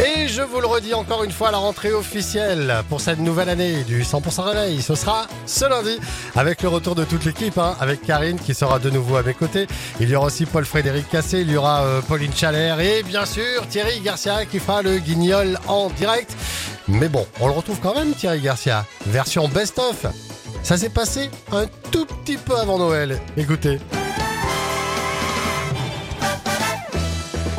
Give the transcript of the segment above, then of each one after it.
Et je vous le redis encore une fois, la rentrée officielle pour cette nouvelle année du 100% réveil, ce sera ce lundi avec le retour de toute l'équipe, hein, avec Karine qui sera de nouveau à mes côtés. Il y aura aussi Paul-Frédéric Cassé, il y aura euh, Pauline Chalère et bien sûr Thierry Garcia qui fera le guignol en direct. Mais bon, on le retrouve quand même Thierry Garcia, version best-of. Ça s'est passé un tout petit peu avant Noël. Écoutez.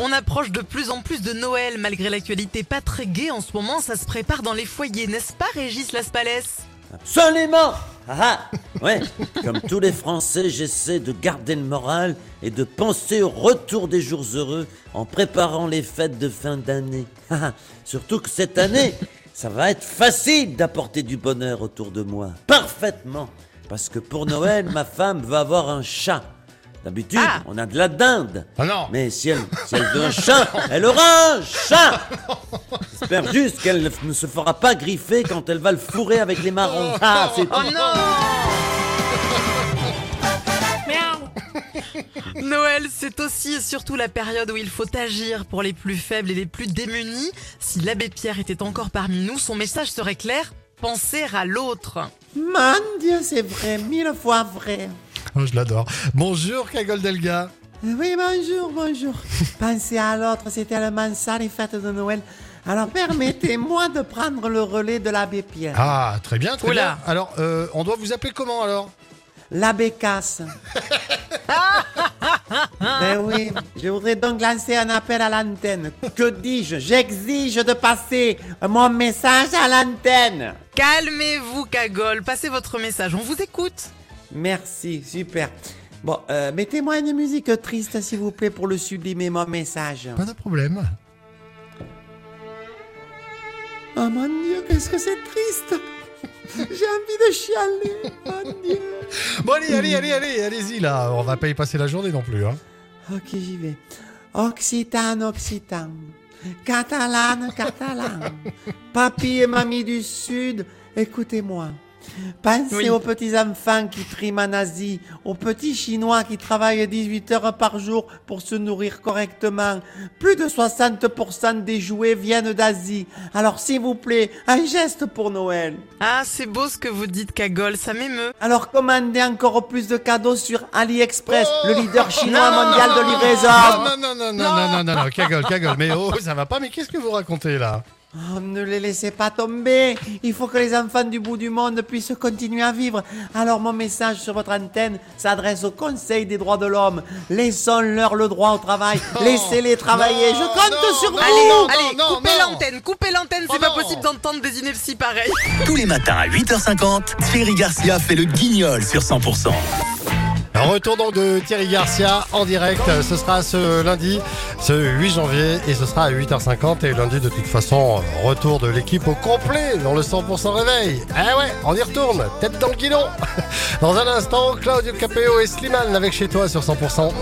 On approche de plus en plus de Noël, malgré l'actualité pas très gaie en ce moment, ça se prépare dans les foyers, n'est-ce pas Régis Laspalès? Absolument ah, ah. Ouais, comme tous les Français, j'essaie de garder le moral et de penser au retour des jours heureux en préparant les fêtes de fin d'année. Ah, ah. Surtout que cette année, ça va être facile d'apporter du bonheur autour de moi. Parfaitement Parce que pour Noël, ma femme veut avoir un chat. D'habitude, Ah. on a de la dinde. Ah non Mais si elle, si elle veut un chat, elle aura un chat J'espère juste qu'elle ne- se fera pas griffer quand elle va le fourrer avec les marrons. Ah, c'est tout. Oh non Noël, c'est aussi et surtout la période où il faut agir pour les plus faibles et les plus démunis. Si l'abbé Pierre était encore parmi nous, son message serait clair penser à l'autre. Mon Dieu, c'est vrai, mille fois vrai. Oh, je l'adore. Bonjour Cagole Delga. Oui, bonjour, bonjour. Penser à l'autre, c'est tellement ça, les fêtes de Noël. Alors, permettez-moi de prendre le relais de l'abbé Pierre. Ah, très bien, très Oula. bien. Alors, euh, on doit vous appeler comment alors? L'abbé Casse. ben oui, je voudrais donc lancer un appel à l'antenne. Que dis-je? J'exige de passer mon message à l'antenne. Calmez-vous, Cagole, passez votre message, on vous écoute. Merci, super. Bon, euh, mettez-moi une musique triste, s'il vous plaît, pour le sublimer mon message. Pas de problème. Oh mon Dieu, qu'est-ce que c'est triste J'ai envie de chialer, mon Dieu. Bon, allez, allez, allez, allez, allez-y là. On va pas y passer la journée non plus. Hein. Ok, j'y vais. Occitane, Occitan. Catalane, catalane. Papy et mamie du Sud, écoutez-moi. Pensez aux petits enfants qui triment en Asie, aux petits Chinois qui travaillent 18 heures par jour pour se nourrir correctement. Plus de 60% des jouets viennent d'Asie. Alors s'il vous plaît, un geste pour Noël. Ah, c'est beau ce que vous dites, Cagole, ça m'émeut. Alors commandez encore plus de cadeaux sur AliExpress, le oh leader chinois non, mondial de livraison. Non, non, non, non, non, non, non, non, mais oh, ça va pas, mais qu'est-ce que vous racontez là? Oh, ne les laissez pas tomber. Il faut que les enfants du bout du monde puissent continuer à vivre. Alors mon message sur votre antenne s'adresse au Conseil des droits de l'homme. Laissons-leur le droit au travail. Laissez-les travailler. Je compte non, sur non, vous. Allez, non, allez, non, coupez l'antenne, coupez l'antenne, Oh c'est pas non. possible d'entendre des inepties pareilles. Tous les matins à 8h50, Thierry Garcia fait le guignol sur 100%. Un retour donc de Thierry Garcia en direct. Ce sera ce lundi, ce 8 janvier, et ce sera à 8h50. Et lundi, de toute façon, retour de l'équipe au complet dans le 100% réveil. Eh ouais, on y retourne, tête dans le guidon. Dans un instant, Claudio Capéo et Slimane avec chez toi sur 100%.